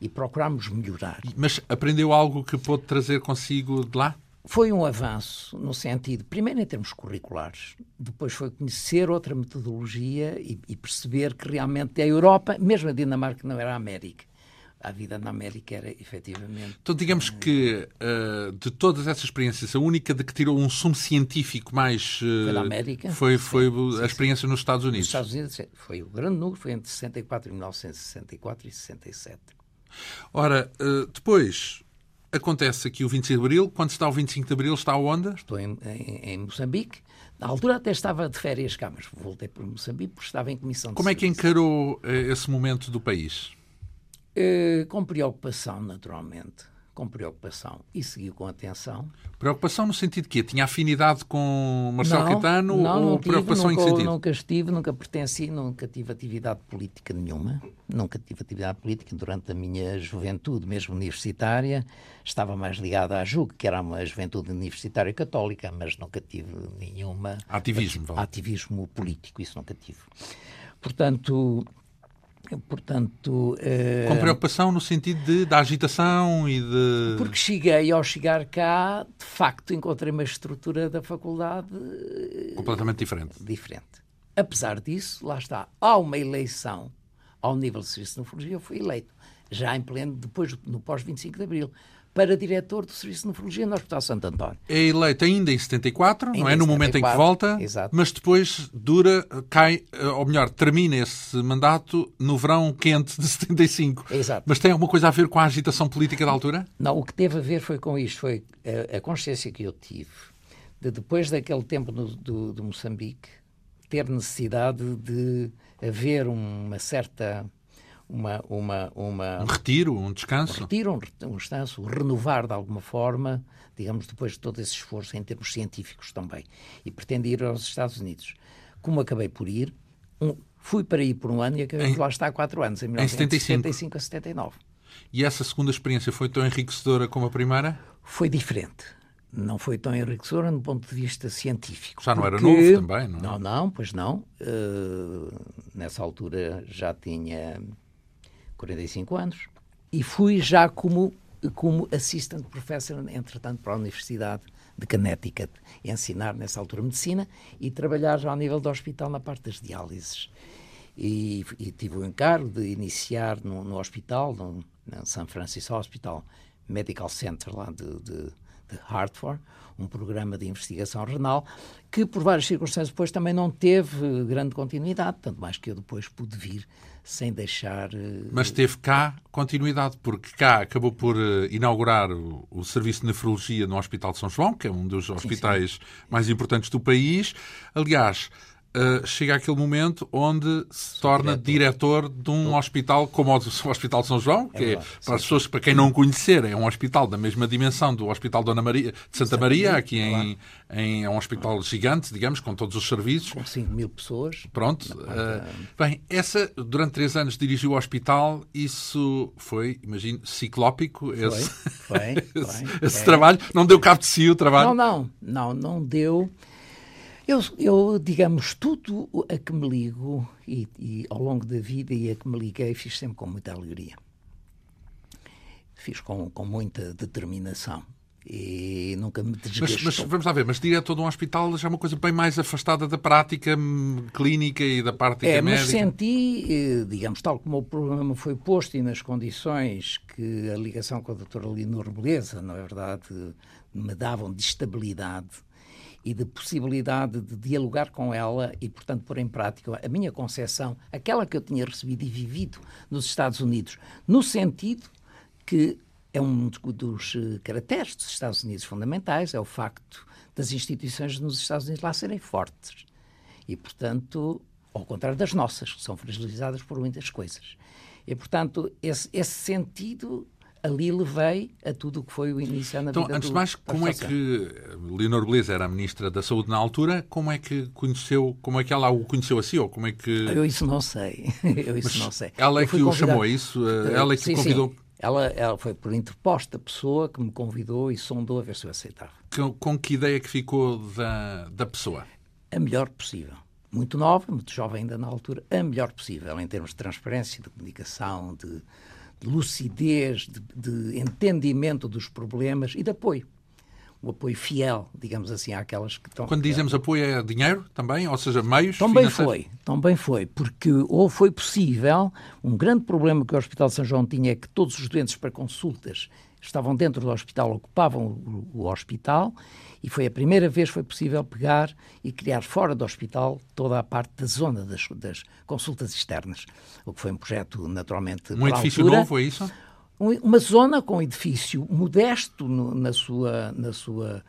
e procurarmos melhorar. Mas aprendeu algo que pôde trazer consigo de lá? Foi um avanço no sentido, primeiro em termos curriculares, depois foi conhecer outra metodologia e, e, perceber que realmente a Europa, mesmo a Dinamarca, não era a América. a vida na América era efetivamente. Então, digamos que uh, de todas essas experiências, a única de que tirou um sumo científico mais. Uh, foi na América. Foi, foi sim, a experiência sim. nos Estados Unidos. Nos Estados Unidos foi o grande núcleo, foi entre 64 e 1964 e 67. Ora, uh, depois acontece aqui o 25 de Abril. Quando está o 25 de Abril, está onde? Estou em, em, em Moçambique. Na altura até estava de férias cá, mas voltei para Moçambique porque estava em comissão de Como serviço. é que encarou esse momento do país? Uh, com preocupação, naturalmente. Com preocupação. E seguiu com atenção. Preocupação no sentido de quê? Tinha afinidade com Marcelo não, Caetano não, ou não preocupação tive, nunca, em que sentido? Nunca estive, nunca pertenci, nunca tive atividade política nenhuma. Nunca tive atividade política durante a minha juventude, mesmo universitária. Estava mais ligada à JUC, que era uma juventude universitária católica, mas nunca tive nenhuma... Ativismo, ati Ativismo político, isso nunca tive. Portanto, Portanto, uh... Com preocupação no sentido de, da agitação e de. Porque cheguei, ao chegar cá, de facto, encontrei uma estrutura da faculdade. Eh, Completamente diferente. Diferente. Apesar disso, lá está, há uma eleição ao nível de serviço de nefrologia, eu fui eleito, já em pleno, depois, no pós-25 de Abril para diretor do Serviço de Nefrologia no Hospital Santo António. É eleito ainda em 74, ainda não é? No 74, momento em que volta, exato. mas depois dura, cai, eh, ou melhor, termina esse mandato no verão quente de 75. Exato. Mas tem alguma coisa a ver com a agitação política da altura? Não, o que teve a ver foi com isto, foi a, a consciência que eu tive de depois daquele tempo no, do, do Moçambique ter necessidade de haver uma certa uma, uma, uma, um retiro, um descanso? Um retiro, um, um descanso, renovar de alguma forma, digamos, depois de todo esse esforço em termos científicos também. E pretendo ir aos Estados Unidos. Como acabei por ir, um, fui para ir por um ano e acabei em, por lá estar há quatro anos, em 1975 a 79. E essa segunda experiência foi tão enriquecedora como a primeira? Foi diferente. Não foi tão enriquecedora do ponto de vista científico. Já não porque... era novo também, não é? Não, não, pois não. Uh, nessa altura já tinha 45 anos, e fui já como, como assistant professor, entretanto, para a Universidade de Connecticut, ensinar nessa altura medicina e trabalhar já ao nível do hospital na parte das diálises. E, e tive o encargo de iniciar no, no hospital, no, no San Francisco Hospital Medical Center lá de, de, de Hartford, um programa de investigação renal, que por várias circunstâncias depois também não teve grande continuidade, tanto mais que eu depois pude vir sem deixar. Eh, Mas teve cá continuidade, porque cá acabou por eh, inaugurar o, o, Serviço de Nefrologia no Hospital de São João, que é um dos hospitais sim, sim. mais importantes do país. Aliás, uh, chega aquele momento onde se torna diretor. diretor de um hospital como o Hospital de São João, que é, verdade, é para as pessoas, para quem não conhecer, é um hospital da mesma dimensão do Hospital Dona Maria, de Santa, Santa Maria, Maria, aqui em, em, é um hospital gigante, digamos, com todos os serviços. Com 5 mil pessoas. Pronto. Uh, bem, essa, durante três anos dirigiu o hospital, isso foi, imagino, ciclópico, foi, esse, foi, esse, foi, esse é. trabalho. Não deu cabo de si o trabalho? Não, não, não, não deu. Eu, eu, digamos, tudo a que me ligo e, e, ao longo da vida e a que me liguei fiz sempre com muita alegria. Fiz com, com muita determinação e nunca me desgastou. Mas, mas, vamos lá ver, mas diretor de um hospital já é uma coisa bem mais afastada da prática hum, clínica e da prática é, médica. Mas senti, eh, digamos, tal como o programa foi posto e nas condições que a ligação com a doutora Leonor Beleza, na é verdade, me davam de estabilidade e de possibilidade de dialogar com ela e, portanto, pôr em prática a minha concepção, aquela que eu tinha recebido e vivido nos Estados Unidos, no sentido que é um dos caracteres dos Estados Unidos fundamentais, é o facto das instituições nos Estados Unidos lá serem fortes. E, portanto, ao contrário das nossas, que são fragilizadas por muitas coisas. E, portanto, esse, esse sentido ali levei a tudo o que foi o início na então, vida antes de mais, como é que Leonor Beleza era a ministra da Saúde na altura? Como é que conheceu, como é que ela o conheceu assim ou como é que Eu isso não sei. Eu isso Mas não sei. Ela é que o chamou a isso? Ela é que sim, o convidou? Sim. Ela, ela foi por interposta pessoa que me convidou e sondou a ver se eu aceitava. Com, com que ideia que ficou da, da pessoa? A melhor possível muito nova, muito jovem ainda na altura, a melhor possível em termos de transparência, de comunicação, de lucidez, de, de, entendimento dos problemas e de apoio. um apoio fiel, digamos assim, àquelas que estão. Quando dizemos apoio é dinheiro também, ou seja, meios Também foi, também foi, porque ou foi possível, um grande problema que o Hospital de São João tinha é que todos os doentes para consultas estavam dentro do hospital, ocupavam o, o hospital, e foi a primeira vez que foi possível pegar e criar fora do hospital toda a parte da zona das, das consultas externas, o que foi um projeto naturalmente Um edifício altura, novo, é isso? uma zona com edifício modesto no, na sua, na sua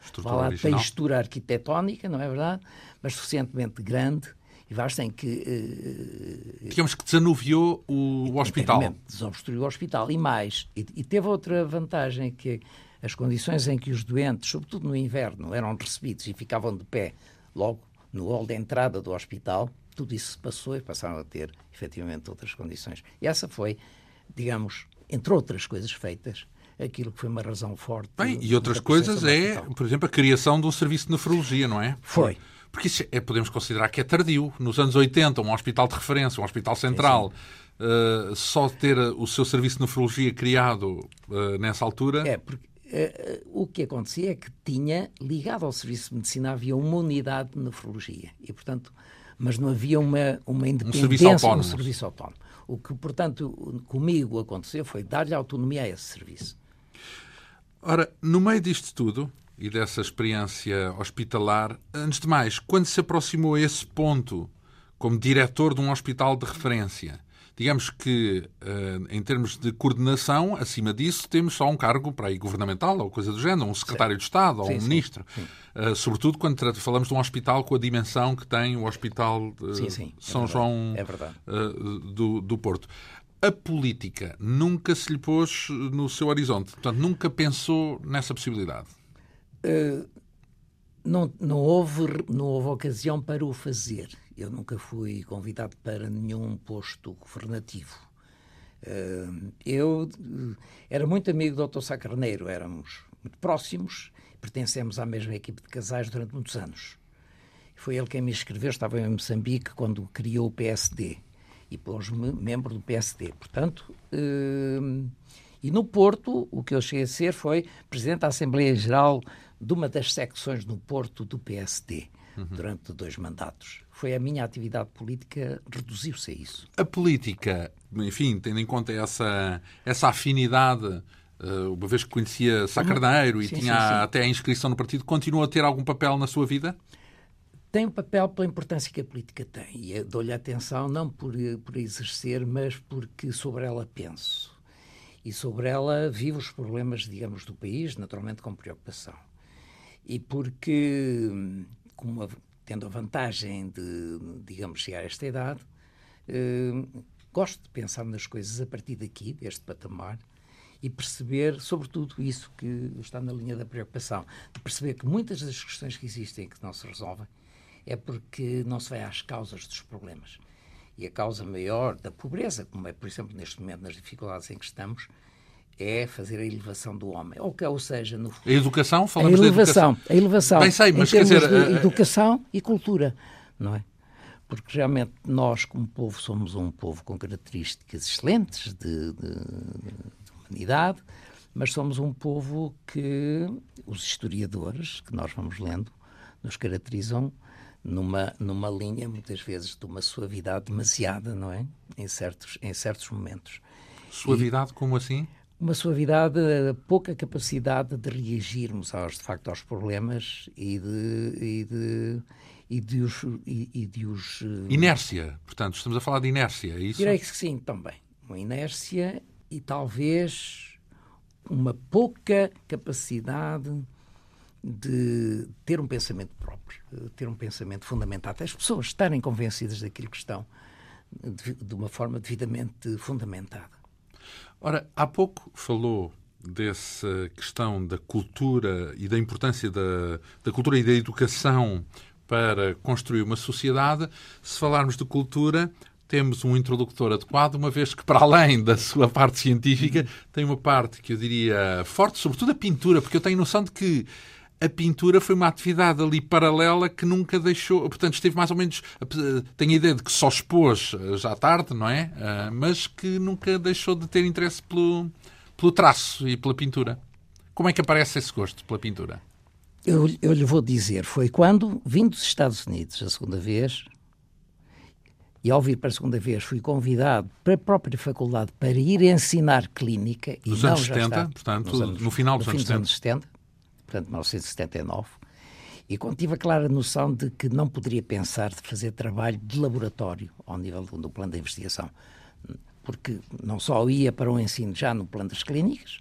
textura arquitetónica, não é verdade? Mas suficientemente grande e vasta em que eh, Digamos que desanuviou o, o hospital. desobstruiu o hospital. E mais, e, e teve outra vantagem que as condições em que os doentes, sobretudo no inverno, eram recebidos e ficavam de pé logo no hall de entrada do hospital, tudo isso se passou e passaram a ter efetivamente outras condições. E essa foi, digamos, entre outras coisas feitas, aquilo que foi uma razão forte. Bem, e outras coisas é, por exemplo, a criação de um serviço de nefrologia, não é? Foi. Porque isso é, podemos considerar que é tardio. Nos anos 80, um hospital de referência, um hospital central, eh, só ter o seu serviço de nefrologia criado eh, nessa altura. É, porque eh, o que acontecia é que tinha, ligado ao Serviço de Medicina, havia uma unidade de nefrologia. E, portanto, mas não havia uma, uma independência, serviço autónomo. serviço autónomo. O que, portanto, comigo aconteceu foi dar-lhe autonomia a esse serviço. Ora, no meio disto tudo e dessa experiência hospitalar, antes de mais, quando se aproximou a esse ponto como diretor de um hospital de referência, digamos que eh, em termos de coordenação, acima disso, temos só um cargo para aí governamental ou coisa do género, um secretário de Estado ou Sim, um sim, ministro. Eh, sobretudo quando falamos de um hospital com a dimensão que tem o Hospital de Sim, sim, é São verdade, João é eh, do, do Porto. A política nunca se lhe pôs no seu horizonte. Portanto, nunca pensou nessa possibilidade. Não, não, houve, não houve ocasião para o fazer. Eu nunca fui convidado para nenhum posto governativo. Eh, Eu eh, era muito amigo do Dr. Sá Carneiro, éramos muito próximos, pertencemos à mesma equipe de casais durante muitos anos. Foi ele quem me escreveu, estava em Moçambique quando criou o PSD e pôs-me membro do PSD. Portanto, eh, e no Porto, o que eu cheguei a ser foi presidente da Assembleia Geral de uma das secções no Porto do PSD durante dois mandatos. Foi a minha atividade política, reduziu-se a isso. A política, enfim, tendo em conta essa, essa afinidade, eh, uma vez que conhecia Sá Carneiro e Sim, tinha sim, sim. até a inscrição no partido, continua a ter algum papel na sua vida? Tem um papel pela importância que a política tem. E dou-lhe atenção não por, por exercer, mas porque sobre ela penso. E sobre ela vivo os problemas, digamos, do país, naturalmente com preocupação. E porque, hum, como a- tendo a vantagem de, digamos, chegar a esta idade, hum, gosto de pensar nas coisas a partir daqui, deste patamar, e perceber, sobretudo, isso que está na linha da preocupação, de perceber que muitas das questões que existem que não se resolvem é porque não se vai às causas dos problemas. E a causa maior da pobreza, como é, por exemplo, neste momento, nas dificuldades em que estamos, é fazer a elevação do homem. Ou, ou seja, no, A educação? a Falamos da elevação, educação. a elevação Bem sei, mas em quer dizer, de eh, educação e cultura, não é? Porque realmente nós, como povo, somos um povo com características excelentes de, de- de humanidade, mas somos um povo que os historiadores que nós vamos lendo nos caracterizam numa, numa linha, muitas vezes, de uma suavidade demasiada, não é? Em certos, em certos momentos Suavidade, como assim? uma suavidade, pouca capacidade de reagirmos aos, de facto aos problemas e de, e de, e de os, e, e de os eh, Inércia. Portanto, estamos a falar de inércia, é isso? direi que sim também. Uma inércia e talvez uma pouca capacidade de ter um pensamento próprio, de ter um pensamento fundamentado. As pessoas estarem convencidas daquilo que estão de, de uma forma devidamente fundamentada. Ora, há pouco falou dessa questão da cultura e da importância da, da cultura e da educação para construir uma sociedade. Se falarmos de cultura, temos um interlocutor adequado, uma vez que, para além da sua parte científica, tem uma parte que eu diria forte, sobretudo a pintura, porque eu tenho noção de que a pintura foi uma atividade ali paralela que nunca deixou, portanto, esteve mais ou menos, tenho a ideia de que só expôs eh, já tarde, não é? Ah, Mas que nunca deixou de ter interesse pelo, pelo traço e pela pintura. Como é que aparece esse gosto pela pintura? eu, eu lhe vou dizer, foi quando vim dos Estados Unidos a segunda vez, e ao vir para a segunda vez fui convidado para a própria faculdade para ir ensinar clínica. Nos e anos não 70, está, portanto, anos, no final dos, no anos, dos anos 70, portanto 1979. E quando tive a clara noção de que não poderia pensar de fazer trabalho de laboratório ao nível do, do plano de investigação, porque não só ia para o ensino já no plano das clínicas,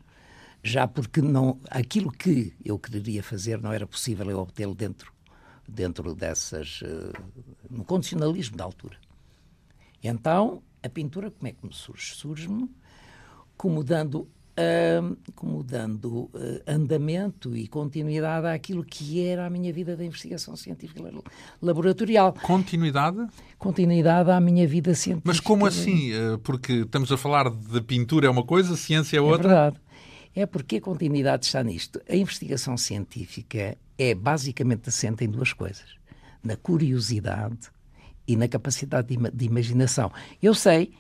já porque não aquilo que eu queria fazer não era possível eu obtê-lo dentro dentro dessas uh, no condicionalismo da altura. Então, a pintura como é que me surge? Surge-me como dando, uh, como dando uh, andamento e continuidade àquilo que era a minha vida da investigação científica laboratorial. Continuidade? Continuidade à minha vida científica. Mas como assim? Porque estamos a falar de pintura é uma coisa, ciência é outra? É verdade. É porque a continuidade está nisto. A investigação científica é basicamente assente em duas coisas: na curiosidade e na capacidade de, de, imaginação. Eu sei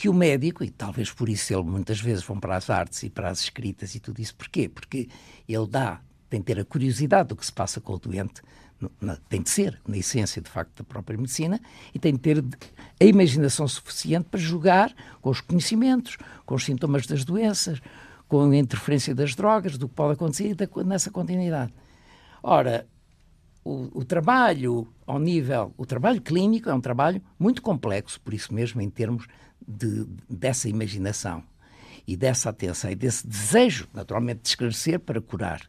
que o médico, e talvez por isso ele muitas vezes vão para as artes e para as escritas e tudo isso, porquê? Porque ele dá, tem de ter a curiosidade do que se passa com o doente, na, tem de ser, na essência, de facto, da própria medicina, e tem de ter a imaginação suficiente para jogar com os conhecimentos, com os sintomas das doenças, com a interferência das drogas, do que pode acontecer nessa continuidade. Ora, o, o, trabalho ao nível, o trabalho clínico é um trabalho muito complexo, por isso mesmo, em termos de, dessa imaginação e dessa atenção e desse desejo, naturalmente, de esclarecer para curar.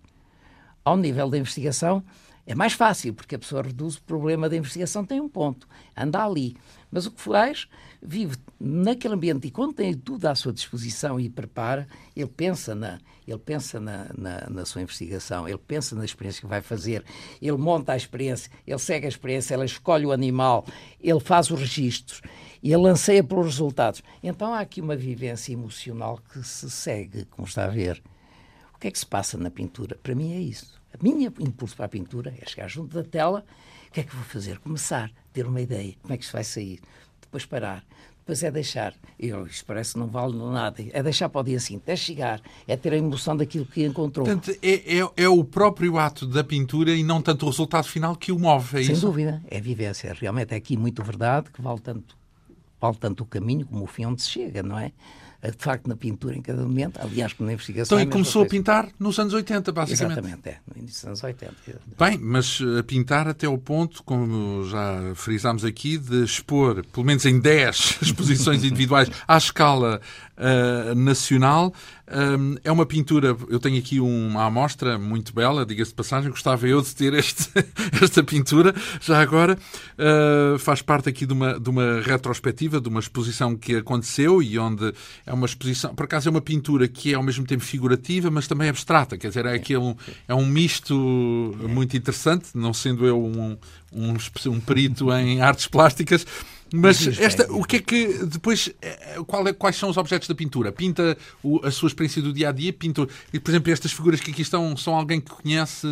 Ao nível da investigação, é mais fácil, porque a pessoa reduz o problema da investigação, tem um ponto, anda ali. Mas o que faz, vive naquele ambiente e quando tem tudo à sua disposição e prepara, ele pensa na, ele pensa na, na, na, sua investigação, ele pensa na experiência que vai fazer, ele monta a experiência, ele segue a experiência, ele escolhe o animal, ele faz os registros e ele anseia pelos resultados. Então há aqui uma vivência emocional que se segue, como está a ver. O que é que se passa na pintura? Para mim é isso. A minha impulso para a pintura é chegar junto da tela, o que é que vou fazer? Começar, ter uma ideia, como é que isto vai sair, depois parar, depois é deixar. Eu, isto parece que não vale nada. É deixar para o dia seguinte, é chegar, é ter a emoção daquilo que encontrou. Portanto, é, é, é o próprio ato da pintura e não tanto o resultado final que o move, é Sem isso? Sem dúvida, é a vivência. Realmente é aqui muito verdade que vale tanto, vale tanto o caminho como o fim onde se chega, não é? de facto na pintura em cada momento, aliás, como na investigação. Então, e começou a pintar nos anos 80, basicamente. Exatamente, é, no início dos anos 80. Bem, mas eh, a pintar até o ponto, como já frisámos aqui, de expor, pelo menos em 10 exposições individuais, à escala uh, nacional. Um, é uma pintura, eu tenho aqui uma amostra muito bela, diga-se de passagem, gostava eu de ter este, esta pintura, já agora. Uh, faz parte aqui de uma, de uma retrospectiva, de uma exposição que aconteceu e onde é uma exposição, por acaso é uma pintura que é ao mesmo tempo figurativa, mas também abstrata, quer dizer, é, aquele, é um misto muito interessante, não sendo eu um, um, um perito em artes plásticas, mas esta, o que é que depois eh, qual é, quais são os objetos da pintura? Pinta o, a sua experiência do dia a dia? Pinta, e, por exemplo, estas figuras que aqui estão são alguém que conhece?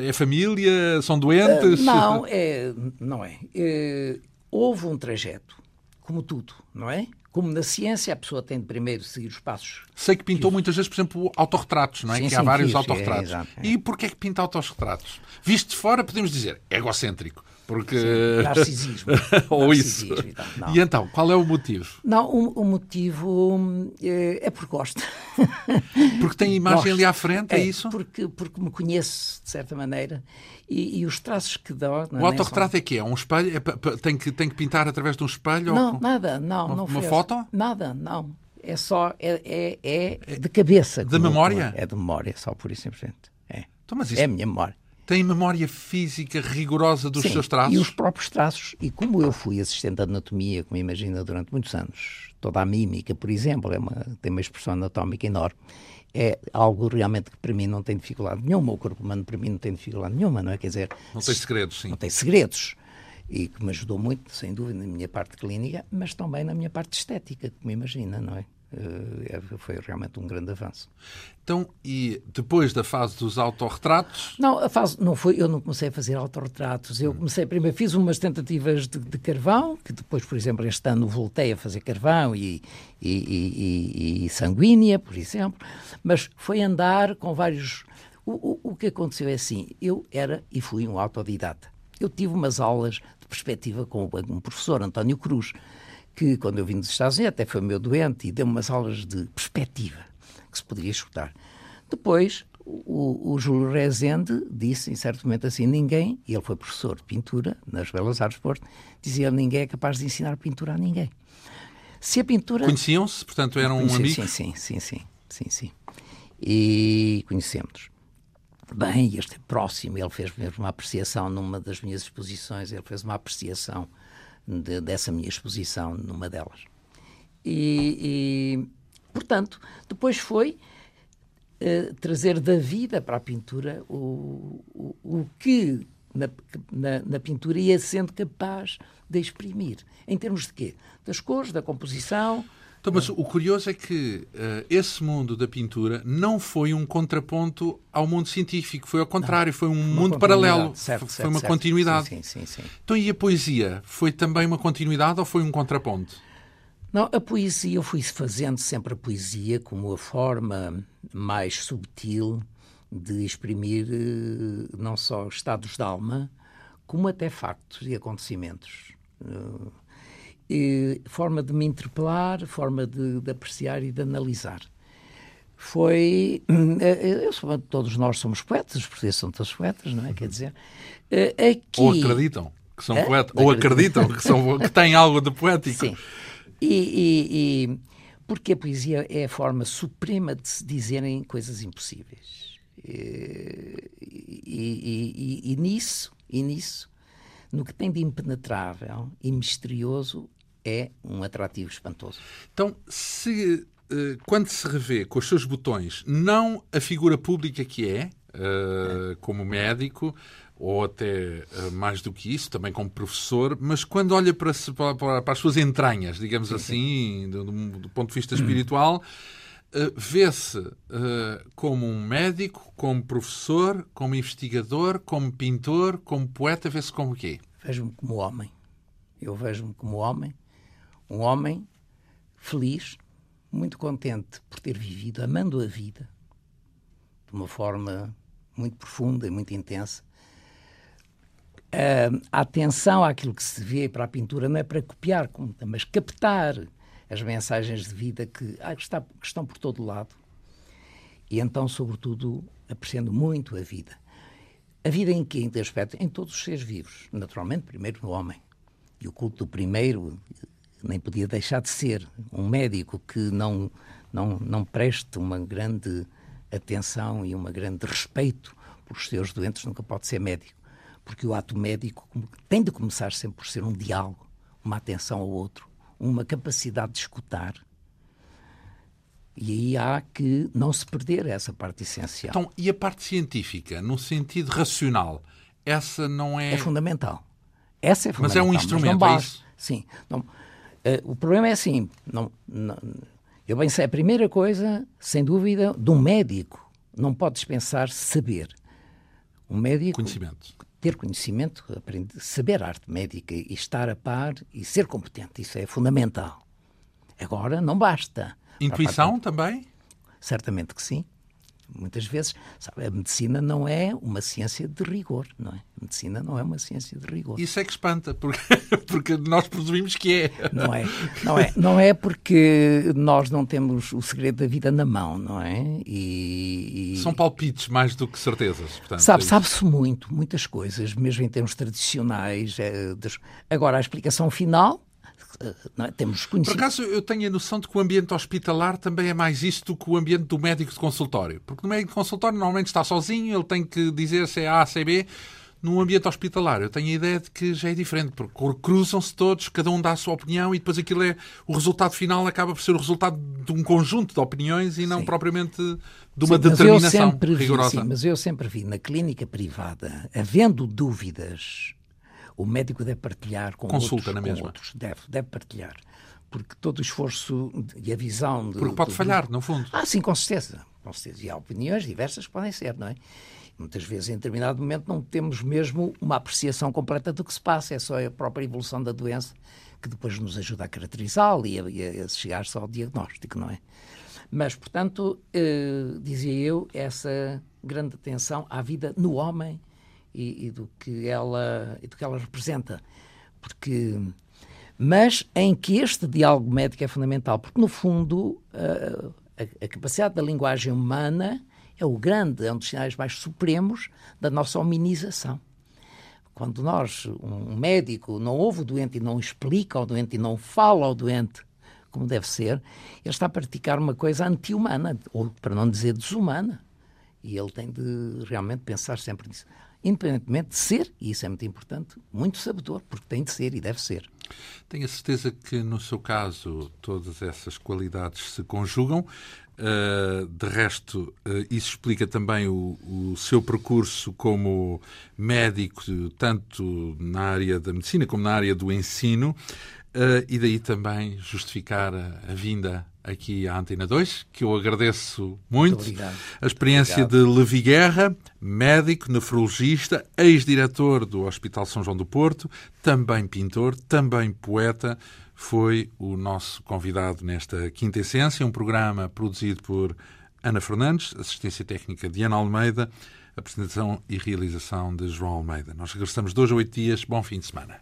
É família? São doentes? Uh, não, é, não é. Uh, houve um trajeto, como tudo, não é? Como na ciência, a pessoa tem de primeiro seguir os passos. Sei que pintou que... muitas vezes, por exemplo, autorretratos, não é? Sim, que sim, há vários fiz, autorretratos. É, é, E porquê é que pinta autorretratos? Visto de fora, podemos dizer egocêntrico. Porque... Sim, narcisismo. Ou narcisismo isso. E, e, então, qual é o motivo? Não, o, o motivo é, é porque gosto. Porque tem imagem gosto. ali à frente, é, é, isso? Porque, porque me conheço, de certa maneira, e, e os traços que dá... O autorretrato são... é que é? Um espelho? É, tem, que, tem que pintar através de um espelho? Não, ou... nada, não. Uma, não uma foto? Nada, não. É só, é, é, é de cabeça. De memória? É de memória, só por isso simplesmente. É. Então, mas isso... É a minha memória tem memória física rigorosa dos Sim, seus traços? E os próprios traços. E como eu fui assistente de anatomia, como imagina, durante muitos anos, toda a mímica, por exemplo, é uma, tem uma expressão anatómica enorme, é algo realmente que para mim não tem dificuldade nenhuma. O corpo humano para mim não tem dificuldade nenhuma, não é? Quer dizer. Não tem segredos, sim. Não tem segredos. E que me ajudou muito, sem dúvida, na minha parte clínica, mas também na minha parte estética, como imagina, não é? Uh, foi realmente um grande avanço. Então, e depois da fase dos autorretratos? Não, a fase não foi, eu não comecei a fazer autorretratos. Eu comecei, primeiro fiz umas tentativas de, de carvão, que depois, por exemplo, este ano voltei a fazer carvão e, e, e, e sanguínea, por exemplo, mas foi andar com vários O, o, o que aconteceu é assim, eu era e fui um autodidata. Eu tive umas aulas de perspectiva com um professor, António Cruz, que quando eu vim dos Estados Unidos até foi meu doente e deu-me umas aulas de perspectiva que se poderia escutar. Depois, o, o Júlio Rezende disse em certo momento assim: ninguém, e ele foi professor de pintura nas Belas Artes de Porto, dizia: ninguém é capaz de ensinar pintura a ninguém. Se a pintura. Conheciam-se, portanto eram um amigo? Sim, sim, sim, sim, sim. E conhecemos-nos. Bem, este é próximo, ele fez mesmo uma apreciação numa das minhas exposições, ele fez uma apreciação de, dessa minha exposição numa delas. E, e portanto, depois foi uh, trazer da vida para a pintura o, o, o que na, na, na, pintura ia sendo capaz de exprimir. Em termos de quê? Das cores, da composição, então, mas o curioso é que uh, esse mundo da pintura não foi um contraponto ao mundo científico, foi ao contrário, não, foi um mundo paralelo, certo, foi certo, uma certo. continuidade. Sim, sim, sim, Então, e a poesia? Foi também uma continuidade ou foi um contraponto? Não, a poesia, eu fui fazendo sempre a poesia como a forma mais subtil de exprimir uh, não só estados de alma, como até factos e acontecimentos. Uh, forma de me interpelar, forma de, de, apreciar e de analisar. Foi. Eh, eu sou, todos nós somos poetas, os portugueses são todos poetas, não é? Quer dizer. Eh, aqui, ou acreditam que são poetas, ou acreditam que, são, que têm algo de poético. Sim. E, e, e, porque a poesia é a forma suprema de se dizerem coisas impossíveis. E, e, e, nisso, e nisso, no que tem de impenetrável e misterioso, é um atrativo espantoso. Então, se eh, quando se revê com os seus botões, não a figura pública que é, uh, como médico, ou até uh, mais do que isso, também como professor, mas quando olha para, para, as suas entranhas, digamos sim, assim, sim. Do, do, ponto de vista espiritual, uh, vê-se como um médico, como professor, como investigador, como pintor, como poeta, vê-se como o quê? Vejo-me como homem. Eu vejo-me como homem um homem feliz, muito contente por ter vivido, amando a vida de uma forma muito profunda e muito intensa. A atenção àquilo que se vê para a pintura não é para copiar, mas captar as mensagens de vida que, ah, que, estão por todo lado. E então, sobretudo, apreciando muito a vida. A vida? Em que aspecto? Em todos os seres vivos. Naturalmente, primeiro no homem. E o culto do primeiro nem podia deixar de ser um médico que não, não, não preste uma grande atenção e um grande respeito por seus doentes, nunca pode ser médico. Porque o ato médico tem de começar sempre por ser um diálogo, uma atenção ao outro, uma capacidade de escutar. E aí há que não se perder essa parte essencial. Então, e a parte científica, no sentido racional, essa não é. É fundamental. Essa é fundamental. Mas é um instrumento, é isso? Sim. Não, Uh, o problema é assim, não, não, eu bem sei, a primeira coisa, sem dúvida, de um médico, não pode dispensar saber. Um médico... Conhecimento. Ter conhecimento, aprender, saber arte médica e estar a par e ser competente, isso é fundamental. Agora, não basta. Intuição também? Certamente que sim muitas vezes, sabe, a medicina não é uma ciência de rigor, não é? A medicina não é uma ciência de rigor. Isso é que espanta, porque, porque nós presumimos que é. Não é, não é, não é porque nós não temos o segredo da vida na mão, não é? E, e... São palpites mais do que certezas. Portanto, sabe, é sabe-se muito, muitas coisas, mesmo em termos tradicionais. É, Agora, a explicação final é? temos conhecido. Por acaso, eu tenho a noção de que o ambiente hospitalar também é mais isto do que o ambiente do médico de consultório. Porque no médico de consultório normalmente está sozinho, ele tem que dizer se é A, se é B. Num ambiente hospitalar, eu tenho a ideia de que já é diferente, porque cruzam-se todos, cada um dá a sua opinião e depois aquilo é. O resultado final acaba por ser o resultado de um conjunto de opiniões e não sim. propriamente de uma sim, determinação mas rigorosa. Vi, sim, mas eu sempre vi na clínica privada, havendo dúvidas o médico deve partilhar com Consulta outros. na mesma. Outros. Deve, deve partilhar. Porque todo o esforço e a visão... De, Porque pode falhar, no fundo. Ah, sim, com certeza. Com certeza. E há opiniões diversas que podem ser, não é? Muitas vezes, em determinado momento, não temos mesmo uma apreciação completa do que se passa. É só a própria evolução da doença que depois nos ajuda a caracterizá-la e, a, a chegar só ao diagnóstico, não é? Mas, portanto, eh, dizia eu, essa grande atenção à vida no homem e, e, do que ela, e do que ela representa. Porque, mas em que este diálogo médico é fundamental, porque, no fundo, a, a, a capacidade da linguagem humana é o grande, é um dos sinais mais supremos da nossa hominização. Quando nós, um médico, não ouve o doente e não explica ao doente e não fala ao doente como deve ser, ele está a praticar uma coisa anti-humana, ou para não dizer desumana. E ele tem de realmente pensar sempre nisso. Independentemente de ser, e isso é muito importante, muito sabedor, porque tem de ser e deve ser. Tenho a certeza que, no seu caso, todas essas qualidades se conjugam. Uh, de resto, uh, isso explica também o, o, seu percurso como médico, tanto na área da medicina como na área do ensino, uh, e daí também justificar a, a, vinda aqui à Antena 2, que eu agradeço muito. muito a experiência de Levi Guerra, médico, nefrologista, ex-diretor do Hospital São João do Porto, também pintor, também poeta foi o nosso convidado nesta Quinta Essência, um programa produzido por Ana Fernandes, assistência técnica de Ana Almeida, apresentação e realização de João Almeida. Nós regressamos dois a oito dias. Bom fim de semana.